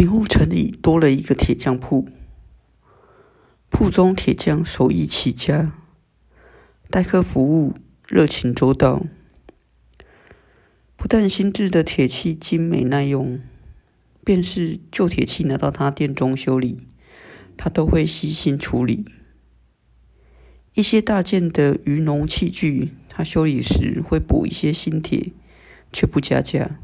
平湖城里多了一个铁匠铺，铺中铁匠手艺起家，待客服务热情周到。不但新制的铁器精美耐用，便是旧铁器拿到他店中修理，他都会悉心处理。一些大件的渔农器具，他修理时会补一些新铁，却不加价。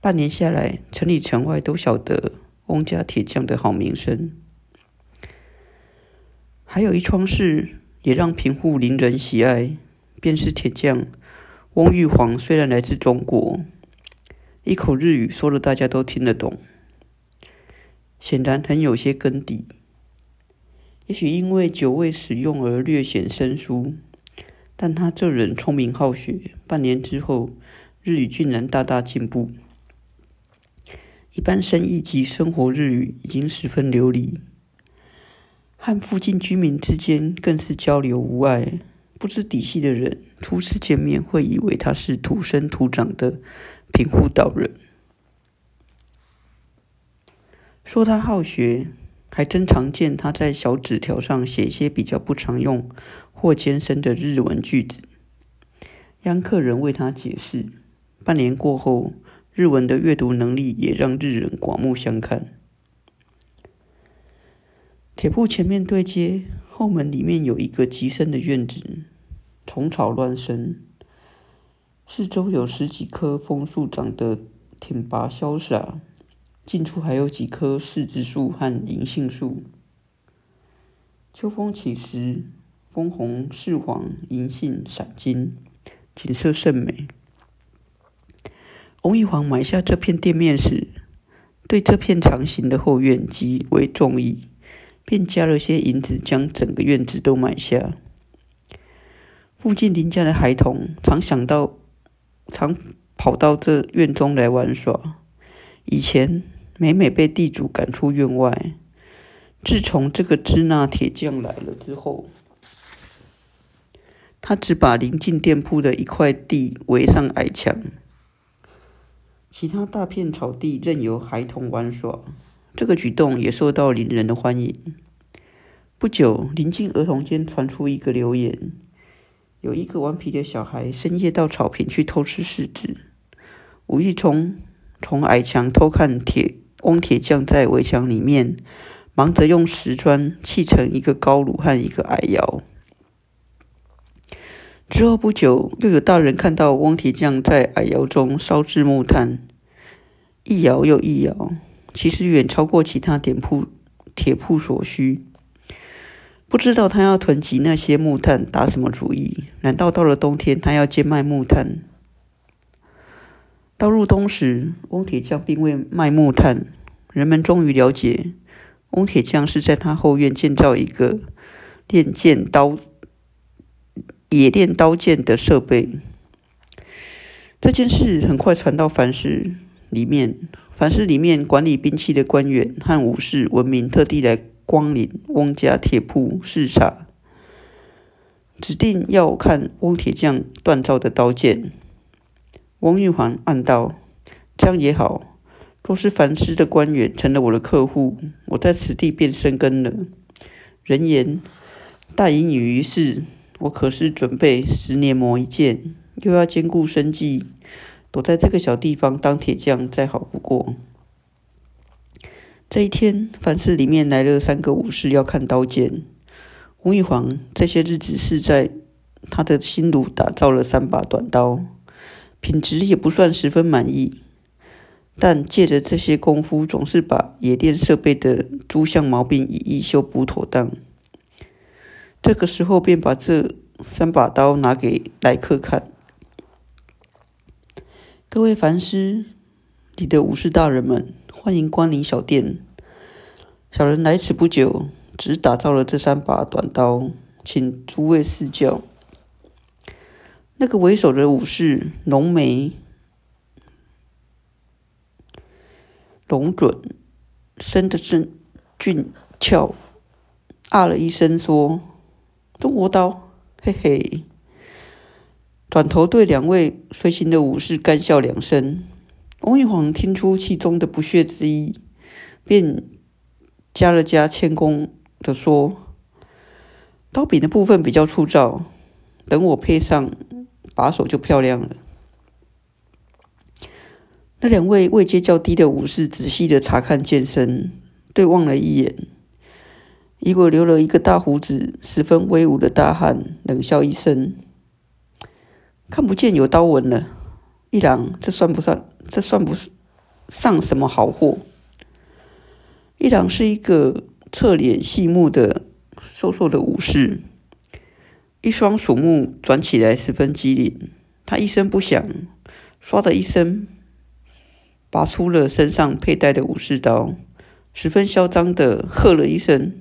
半年下来，城里城外都晓得翁家铁匠的好名声。还有一桩事也让贫户邻人喜爱，便是铁匠翁玉皇。虽然来自中国，一口日语说的大家都听得懂，显然很有些根底。也许因为久未使用而略显生疏，但他这人聪明好学，半年之后，日语竟然大大进步。一般生意及生活日语已经十分流利，和附近居民之间更是交流无碍。不知底细的人初次见面会以为他是土生土长的平户岛人。说他好学，还真常见他在小纸条上写一些比较不常用或艰深的日文句子，让客人为他解释。半年过后。日文的阅读能力也让日人刮目相看。铁铺前面对接，后门里面有一个极深的院子，虫草乱生，四周有十几棵枫树长得挺拔潇洒，近处还有几棵柿子树和银杏树。秋风起时，枫红、柿黄、银杏闪金，景色甚美。翁玉皇买下这片店面时，对这片长形的后院极为中意，便加了些银子，将整个院子都买下。附近邻家的孩童常想到，常跑到这院中来玩耍。以前每每被地主赶出院外，自从这个支那铁匠来了之后，他只把临近店铺的一块地围上矮墙。其他大片草地任由孩童玩耍，这个举动也受到邻人的欢迎。不久，邻近儿童间传出一个流言：有一个顽皮的小孩深夜到草坪去偷吃柿子，无意中从矮墙偷看铁光铁匠在围墙里面忙着用石砖砌成一个高炉和一个矮窑。之后不久，又有大人看到翁铁匠在矮窑中烧制木炭，一窑又一窑，其实远超过其他店铺铁铺所需。不知道他要囤积那些木炭打什么主意？难道到了冬天他要兼卖木炭？到入冬时，翁铁匠并未卖木炭，人们终于了解，翁铁匠是在他后院建造一个练剑刀。冶炼刀剑的设备，这件事很快传到凡氏里面。凡氏里面管理兵器的官员和武士闻名，特地来光临翁家铁铺视察，指定要看翁铁匠锻造的刀剑。翁玉环暗道：这样也好，若是凡氏的官员成了我的客户，我在此地便生根了。人言大隐隐于市。我可是准备十年磨一剑，又要兼顾生计，躲在这个小地方当铁匠再好不过。这一天，凡事里面来了三个武士要看刀剑。吴玉皇这些日子是在他的新炉打造了三把短刀，品质也不算十分满意，但借着这些功夫，总是把冶炼设备的诸项毛病一一修补妥当。这个时候，便把这三把刀拿给来客看。各位凡师你的武士大人们，欢迎光临小店。小人来此不久，只打造了这三把短刀，请诸位赐教。那个为首的武士浓眉龙准，生的正俊俏，啊了一声说。中国刀，嘿嘿！转头对两位随行的武士干笑两声。翁玉皇听出其中的不屑之意，便加了加谦恭的说：“刀柄的部分比较粗糙，等我配上把手就漂亮了。”那两位位阶较低的武士仔细的查看剑身，对望了一眼。一个留了一个大胡子、十分威武的大汉冷笑一声：“看不见有刀纹了。”一郎，这算不算？这算不上什么好货。一郎是一个侧脸细目的瘦瘦的武士，一双鼠目转起来十分机灵。他一声不响，唰的一声，拔出了身上佩戴的武士刀，十分嚣张的喝了一声。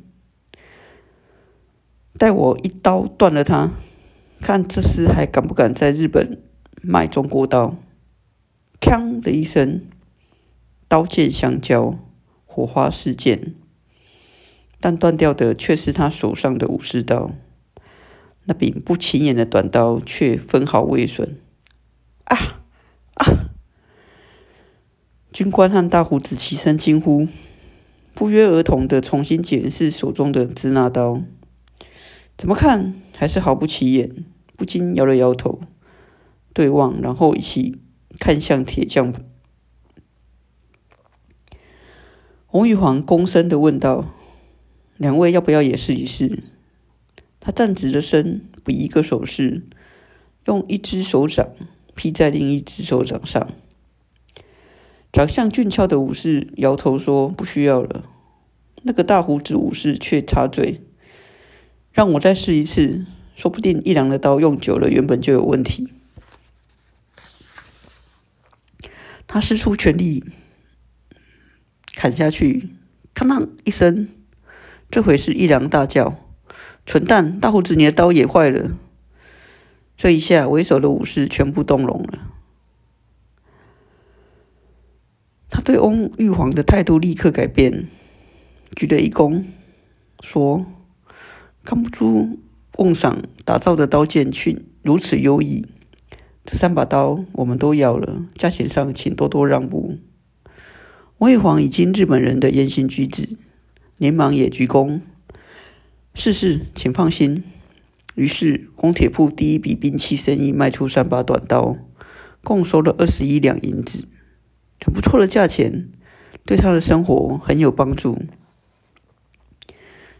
待我一刀断了他，看这厮还敢不敢在日本卖中国刀？锵的一声，刀剑相交，火花四溅，但断掉的却是他手上的武士刀。那柄不起眼的短刀却分毫未损。啊啊！军官和大胡子齐声惊呼，不约而同的重新检视手中的支那刀。怎么看还是毫不起眼，不禁摇了摇头，对望，然后一起看向铁匠。洪玉皇躬身的问道：“两位要不要也试一试？”他站直了身，比一个手势，用一只手掌披在另一只手掌上。长相俊俏的武士摇头说：“不需要了。”那个大胡子武士却插嘴。让我再试一次，说不定一郎的刀用久了，原本就有问题。他使出全力砍下去，咔当一声，这回是一郎大叫：“蠢蛋，大胡子，你的刀也坏了！”这一下，为首的武士全部动容了。他对翁玉皇的态度立刻改变，举了一弓，说。看不出瓮赏打造的刀剑却如此优异，这三把刀我们都要了，价钱上请多多让步。王玉皇已经日本人的言行举止，连忙也鞠躬：“是是，请放心。”于是工铁铺第一笔兵器生意卖出三把短刀，共收了二十一两银子，很不错的价钱，对他的生活很有帮助。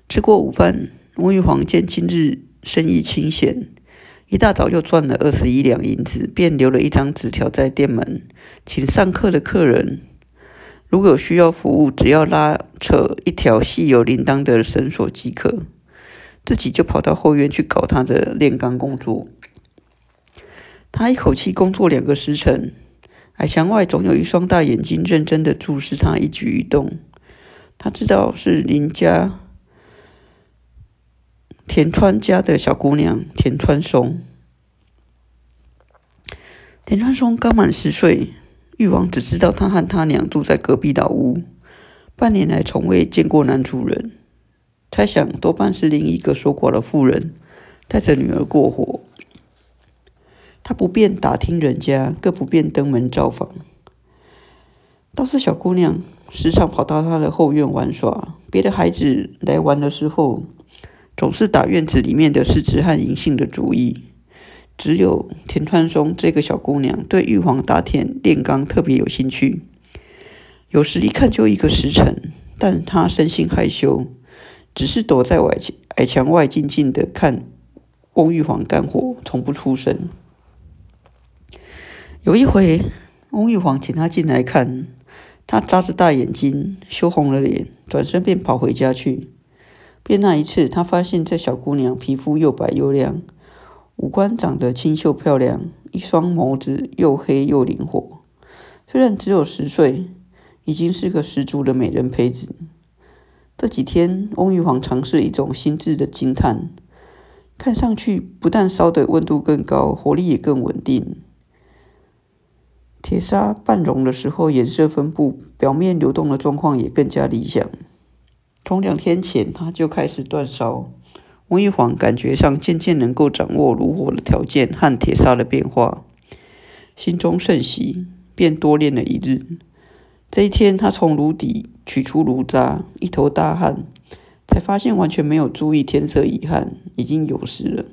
吃过午饭。翁玉皇见今日生意清闲，一大早又赚了二十一两银子，便留了一张纸条在店门，请上课的客人如果有需要服务，只要拉扯一条系有铃铛的绳索即可。自己就跑到后院去搞他的炼钢工作。他一口气工作两个时辰，矮墙外总有一双大眼睛认真的注视他一举一动。他知道是林家。田川家的小姑娘田川松，田川松刚满十岁，玉王只知道他和他娘住在隔壁老屋，半年来从未见过男主人，猜想多半是另一个守寡的妇人带着女儿过活。他不便打听人家，更不便登门造访，倒是小姑娘时常跑到他的后院玩耍，别的孩子来玩的时候。总是打院子里面的狮子和银杏的主意，只有田川松这个小姑娘对玉皇大天炼钢特别有兴趣。有时一看就一个时辰，但她生性害羞，只是躲在外矮墙外静静的看翁玉皇干活，从不出声。有一回，翁玉皇请她进来看，她眨着大眼睛，羞红了脸，转身便跑回家去。便那一次，他发现这小姑娘皮肤又白又亮，五官长得清秀漂亮，一双眸子又黑又灵活。虽然只有十岁，已经是个十足的美人胚子。这几天，翁玉皇尝试一种新制的金炭，看上去不但烧的温度更高，火力也更稳定。铁砂半熔的时候，颜色分布、表面流动的状况也更加理想。从两天前，他就开始断烧。翁玉皇感觉上渐渐能够掌握炉火的条件和铁砂的变化，心中甚喜，便多练了一日。这一天，他从炉底取出炉渣，一头大汗，才发现完全没有注意天色已暗，已经酉时了。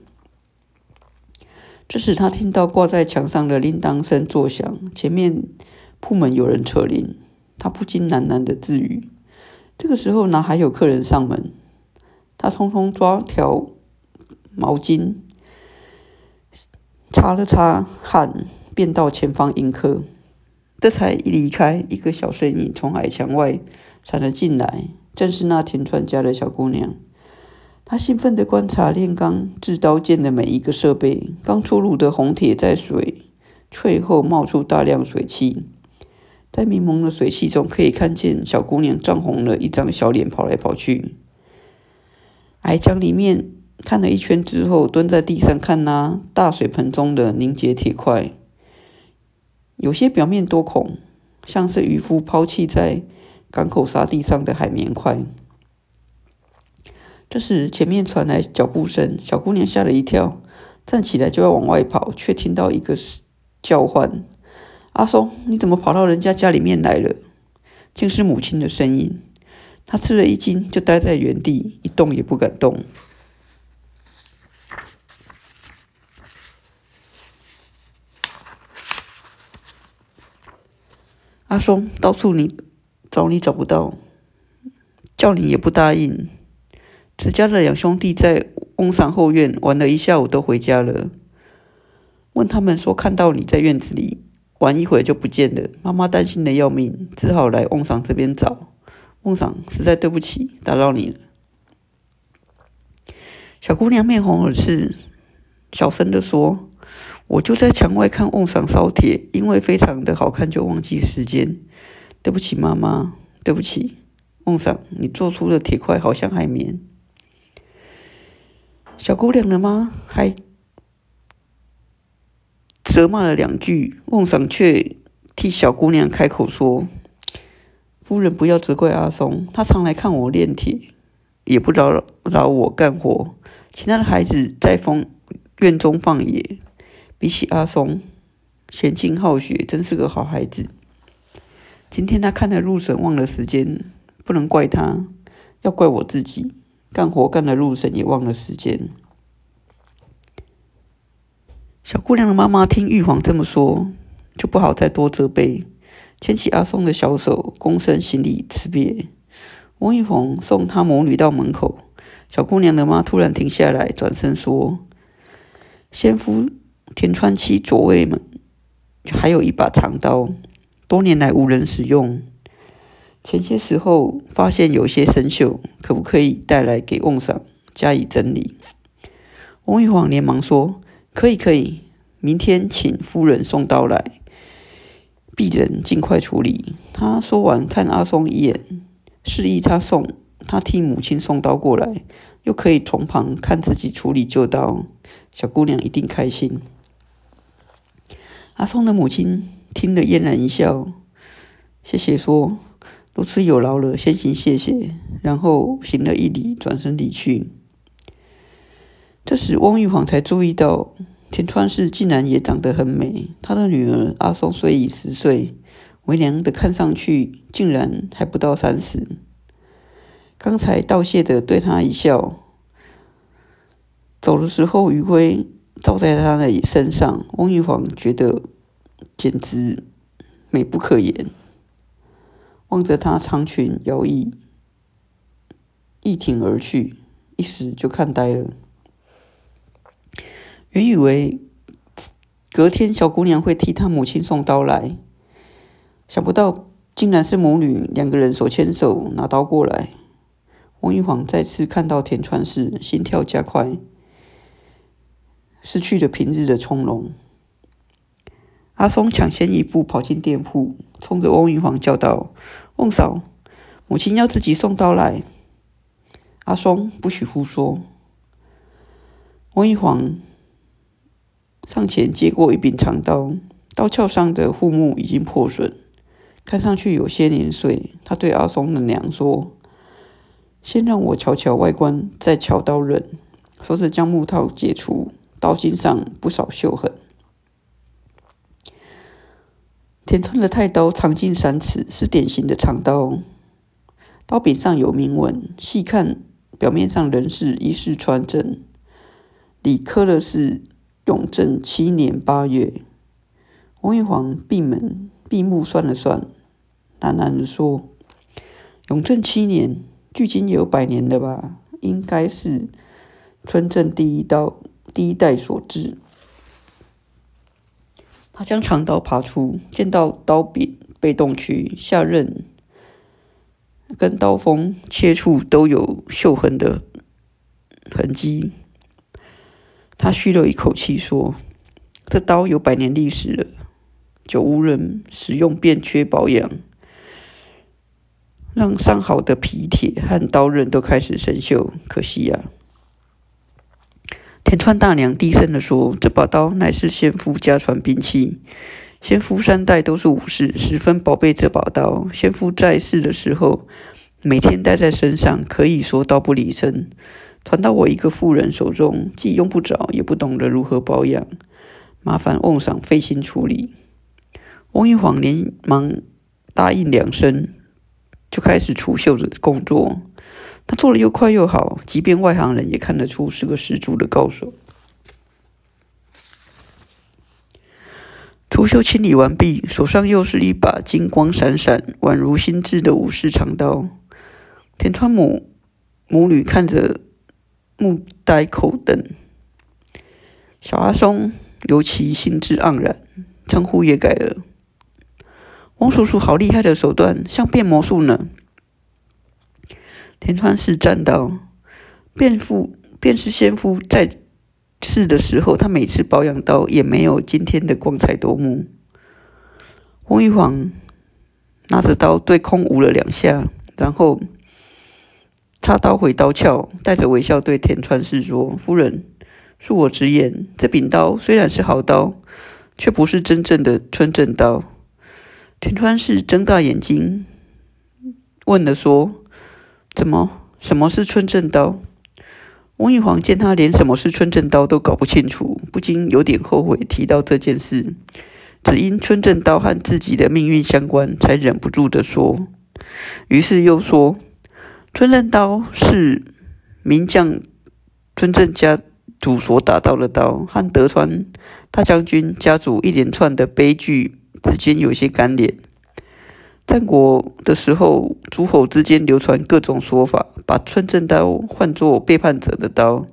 这时他听到挂在墙上的铃铛声作响，前面铺门有人扯铃，他不禁喃喃的自语：“这个时候哪还有客人上门？”他匆匆抓条毛巾擦了擦汗，便到前方迎客。这才一离开，一个小身影从矮墙外闪了进来，正是那田川家的小姑娘。她兴奋地观察炼钢制刀剑的每一个设备。刚出炉的红铁在水淬后冒出大量水汽，在迷蒙的水汽中，可以看见小姑娘涨红了一张小脸，跑来跑去。矮墙里面看了一圈之后，蹲在地上看那大水盆中的凝结铁块，有些表面多孔，像是渔夫抛弃在港口沙地上的海绵块。这时，前面传来脚步声，小姑娘吓了一跳，站起来就要往外跑，却听到一个叫唤：“阿松，你怎么跑到人家家里面来了？”竟是母亲的声音。他吃了一惊，就待在原地，一动也不敢动。阿松到处你找你找不到，叫你也不答应。子家的两兄弟在翁上后院玩了一下午，都回家了。问他们说看到你在院子里玩一会就不见了，妈妈担心的要命，只好来翁上这边找。翁上实在对不起，打扰你了。小姑娘面红耳赤，小声的说：“我就在墙外看翁上烧铁，因为非常的好看，就忘记时间。对不起，妈妈，对不起，翁上，你做出的铁块好像海绵。”小姑娘的妈还责骂了两句，孟赏却替小姑娘开口说：“夫人不要责怪阿松，他常来看我炼铁，也不扰扰我干活。其他的孩子在风院中放野，比起阿松娴静好学，真是个好孩子。今天他看了入神，忘了时间，不能怪他，要怪我自己。”干活干的入神，也忘了时间。小姑娘的妈妈听玉皇这么说，就不好再多责备，牵起阿松的小手，躬身行礼辞别。王玉皇送他母女到门口，小姑娘的妈突然停下来，转身说：“先夫田川七左卫门还有一把长刀，多年来无人使用。”前些时候发现有些生锈，可不可以带来给翁上加以整理？翁玉皇连忙说：“可以，可以，明天请夫人送刀来，鄙人尽快处理。”他说完，看阿松一眼，示意他送他替母亲送刀过来，又可以从旁看自己处理旧刀，小姑娘一定开心。阿松的母亲听了嫣然一笑，谢谢说。如此有劳了，先行谢谢，然后行了一礼，转身离去。这时，汪玉皇才注意到田川氏竟然也长得很美。他的女儿阿松虽已十岁，为娘的看上去竟然还不到三十。刚才道谢的对他一笑，走的时候余晖照在他的身上，汪玉皇觉得简直美不可言。望着她长裙摇曳，一挺而去，一时就看呆了。原以为隔天小姑娘会替她母亲送刀来，想不到竟然是母女两个人手牵手拿刀过来。王玉皇再次看到田川时，心跳加快，失去了平日的从容。阿松抢先一步跑进店铺，冲着翁玉皇叫道：“翁嫂，母亲要自己送刀来。”阿松不许胡说。翁玉皇上前接过一柄长刀，刀鞘上的护木已经破损，看上去有些年岁。他对阿松的娘说：“先让我瞧瞧外观，再瞧刀刃。”说着将木套解除，刀尖上不少锈痕。田川的太刀长近三尺，是典型的长刀。刀柄上有铭文，细看表面上仍是一式传正，里刻的是永正七年八月。王玉皇闭门闭目算了算，喃喃地说：“永正七年，距今有百年了吧？应该是村正第一刀第一代所制。”他将长刀拔出，见到刀柄被动区下刃。跟刀锋切处都有锈痕的痕迹。他吁了一口气说：“这刀有百年历史了，久无人使用，便缺保养，让上好的皮铁和刀刃都开始生锈。可惜呀。”田川大娘低声的说：“这把刀乃是先夫家传兵器，先夫三代都是武士，十分宝贝这把刀。先夫在世的时候。”每天带在身上，可以说刀不离身。传到我一个妇人手中，既用不着，也不懂得如何保养，麻烦翁赏费心处理。翁玉皇连忙答应两声，就开始除锈的工作。他做的又快又好，即便外行人也看得出是个十足的高手。除锈清理完毕，手上又是一把金光闪闪、宛如新制的武士长刀。田川母母女看着，目呆口瞪。小阿松尤其兴致盎然，称呼也改了。汪叔叔好厉害的手段，像变魔术呢。田川氏赞道：“便夫便是先夫在世的时候，他每次保养刀也没有今天的光彩夺目。”翁玉皇拿着刀对空舞了两下，然后。插刀回刀鞘，带着微笑对田川氏说：“夫人，恕我直言，这柄刀虽然是好刀，却不是真正的村正刀。”田川氏睁大眼睛问了说：“怎么？什么是村正刀？”翁玉皇见他连什么是村正刀都搞不清楚，不禁有点后悔提到这件事，只因村正刀和自己的命运相关，才忍不住的说。于是又说。春刃刀是名将春正家族所打造的刀，和德川大将军家族一连串的悲剧之间有些关联。战国的时候，诸侯之间流传各种说法，把春正刀换作背叛者的刀，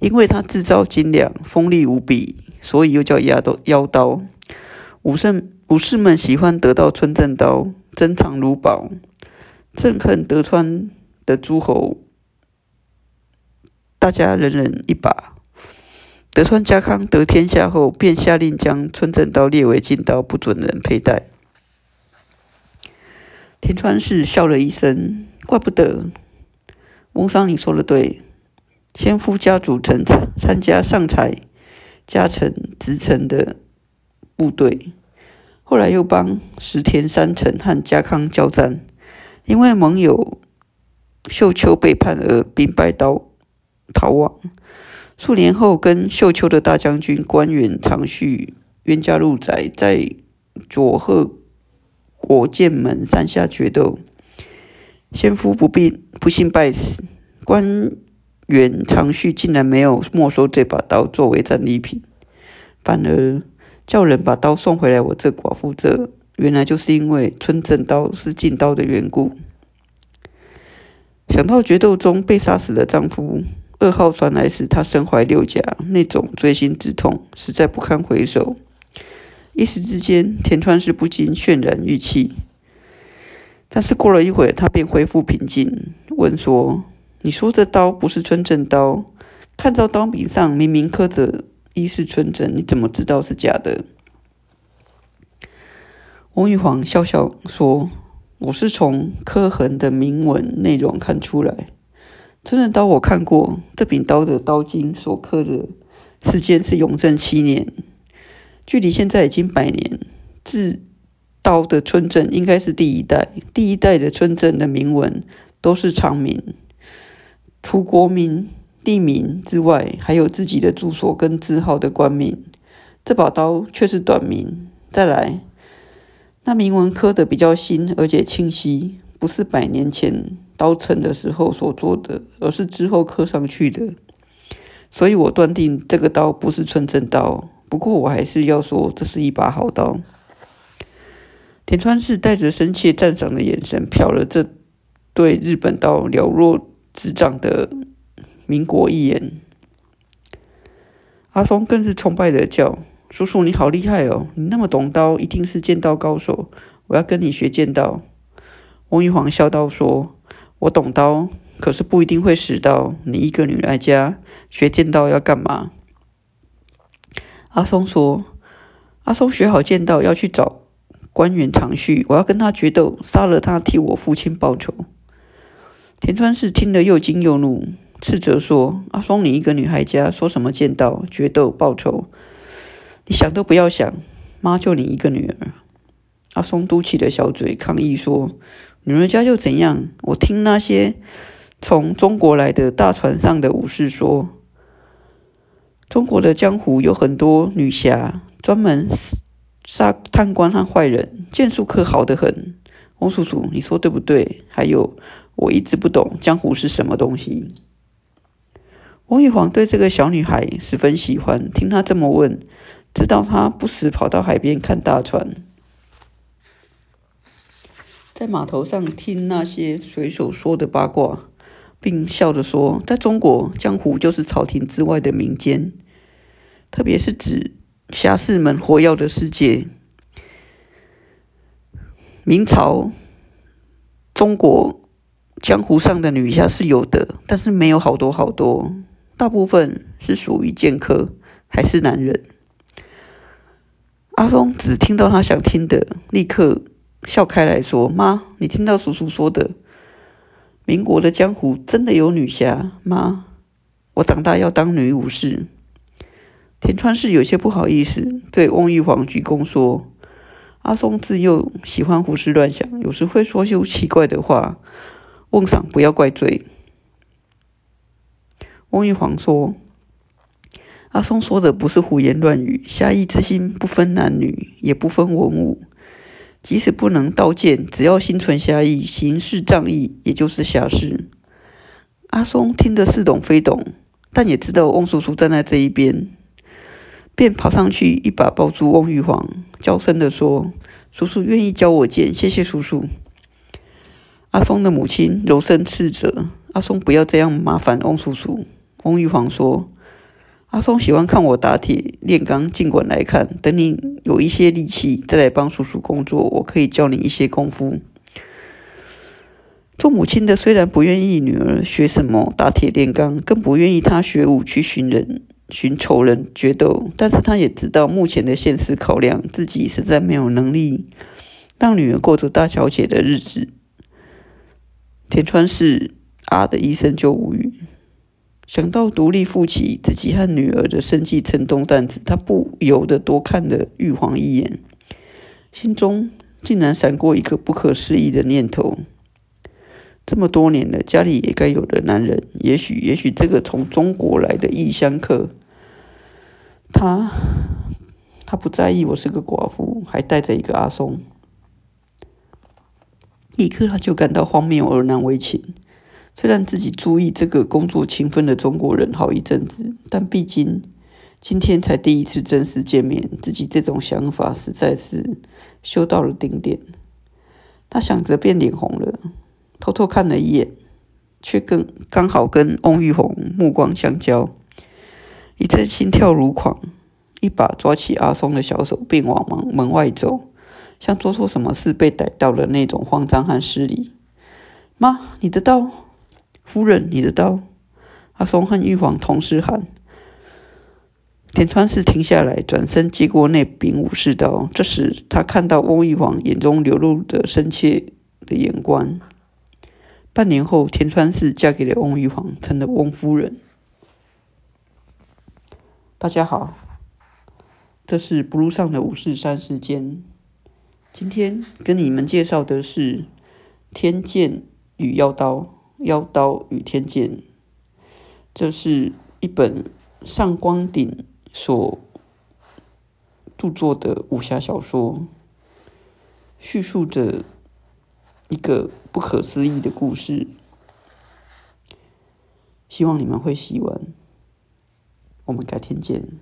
因为它制造精良、锋利无比，所以又叫压刀。妖刀武圣武士们喜欢得到春正刀，珍藏如宝，憎恨德川。的诸侯，大家人人一把。德川家康得天下后，便下令将春正刀列为禁刀，不准人佩戴。田川氏笑了一声，怪不得。翁桑，你说的对，先夫家族曾参加上才加成直臣的部队，后来又帮石田三成和家康交战，因为盟友。秀秋背叛而兵败刀逃亡，数年后跟秀秋的大将军关原长续冤家路窄，在佐贺国剑门山下决斗，先夫不病不幸败死，关原长续竟然没有没收这把刀作为战利品，反而叫人把刀送回来我这寡妇这，原来就是因为村正刀是禁刀的缘故。想到决斗中被杀死的丈夫，噩耗传来时，她身怀六甲，那种锥心之痛实在不堪回首。一时之间，田川氏不禁泫然欲泣。但是过了一会，他便恢复平静，问说：“你说这刀不是春正刀？看到刀柄上明明刻着‘一是春正’，你怎么知道是假的？”翁玉皇笑笑说。我是从刻痕的铭文内容看出来，春正刀我看过，这柄刀的刀茎所刻的时间是永正七年，距离现在已经百年。制刀的村正应该是第一代，第一代的村正的铭文都是长名，除国名、地名之外，还有自己的住所跟字号的官名。这把刀却是短名。再来。那铭文刻的比较新，而且清晰，不是百年前刀成的时候所做的，而是之后刻上去的。所以我断定这个刀不是纯正刀。不过我还是要说，这是一把好刀。田川氏带着深切赞赏的眼神瞟了这对日本刀了若指掌的民国一眼。阿松更是崇拜的叫：“叔叔，你好厉害哦！你那么懂刀，一定是剑道高手。我要跟你学剑道。”翁玉皇笑道：“说，我懂刀，可是不一定会使刀。你一个女来家学剑道要干嘛？”阿松说：“阿松学好剑道要去找官员长旭，我要跟他决斗，杀了他，替我父亲报仇。”田川氏听了又惊又怒。斥责说：“阿松，你一个女孩家，说什么剑道、决斗、报仇？你想都不要想！妈就你一个女儿。”阿松嘟起了小嘴，抗议说：“女儿家又怎样？我听那些从中国来的大船上的武士说，中国的江湖有很多女侠，专门杀贪官和坏人，剑术可好得很。翁叔叔，你说对不对？还有，我一直不懂江湖是什么东西。”翁玉皇对这个小女孩十分喜欢，听她这么问，知道他不时跑到海边看大船，在码头上听那些水手说的八卦，并笑着说：“在中国，江湖就是朝廷之外的民间，特别是指侠士们活跃的世界。明朝中国江湖上的女侠是有的，但是没有好多好多。”大部分是属于剑客，还是男人？阿松只听到他想听的，立刻笑开来说：“妈，你听到叔叔说的，民国的江湖真的有女侠吗？我长大要当女武士。”田川氏有些不好意思，对翁玉皇鞠躬说：“阿松自幼喜欢胡思乱想，有时会说些奇怪的话，翁赏不要怪罪。”翁玉皇说：“阿松说的不是胡言乱语，侠义之心不分男女，也不分文武。即使不能刀剑，只要心存侠义，行事仗义，也就是侠士。”阿松听得似懂非懂，但也知道翁叔叔站在这一边，便跑上去一把抱住翁玉皇，娇声的说：“叔叔愿意教我剑，谢谢叔叔。”阿松的母亲柔声斥责：“阿松不要这样麻烦翁叔叔。”翁玉皇说：“阿松喜欢看我打铁炼钢，尽管来看。等你有一些力气，再来帮叔叔工作，我可以教你一些功夫。”做母亲的虽然不愿意女儿学什么打铁炼钢，更不愿意她学武去寻人、寻仇人决斗，但是她也知道目前的现实考量，自己实在没有能力让女儿过着大小姐的日子。田川氏啊的一声就无语。想到独立负起自己和女儿的生计承重担子，他不由得多看了玉皇一眼，心中竟然闪过一个不可思议的念头：这么多年了，家里也该有的男人，也许，也许这个从中国来的异乡客，他，他不在意我是个寡妇，还带着一个阿松，立刻他就感到荒谬而难为情。虽然自己注意这个工作勤奋的中国人好一阵子，但毕竟今天才第一次正式见面，自己这种想法实在是修到了顶点。他想着便脸红了，偷偷看了一眼，却跟刚好跟翁玉红目光相交，一阵心跳如狂，一把抓起阿松的小手，便往门门外走，像做错什么事被逮到了那种慌张和失礼。妈，你的刀。夫人，你的刀！阿松和玉皇同时喊。田川氏停下来，转身接过那柄武士刀。这时，他看到翁玉皇眼中流露的深切的眼光。半年后，田川氏嫁给了翁玉皇，成了翁夫人。大家好，这是不路上的武士三时间。今天跟你们介绍的是《天剑与妖刀》。妖刀与天剑，这是一本上官鼎所著作的武侠小说，叙述着一个不可思议的故事。希望你们会喜欢。我们改天见。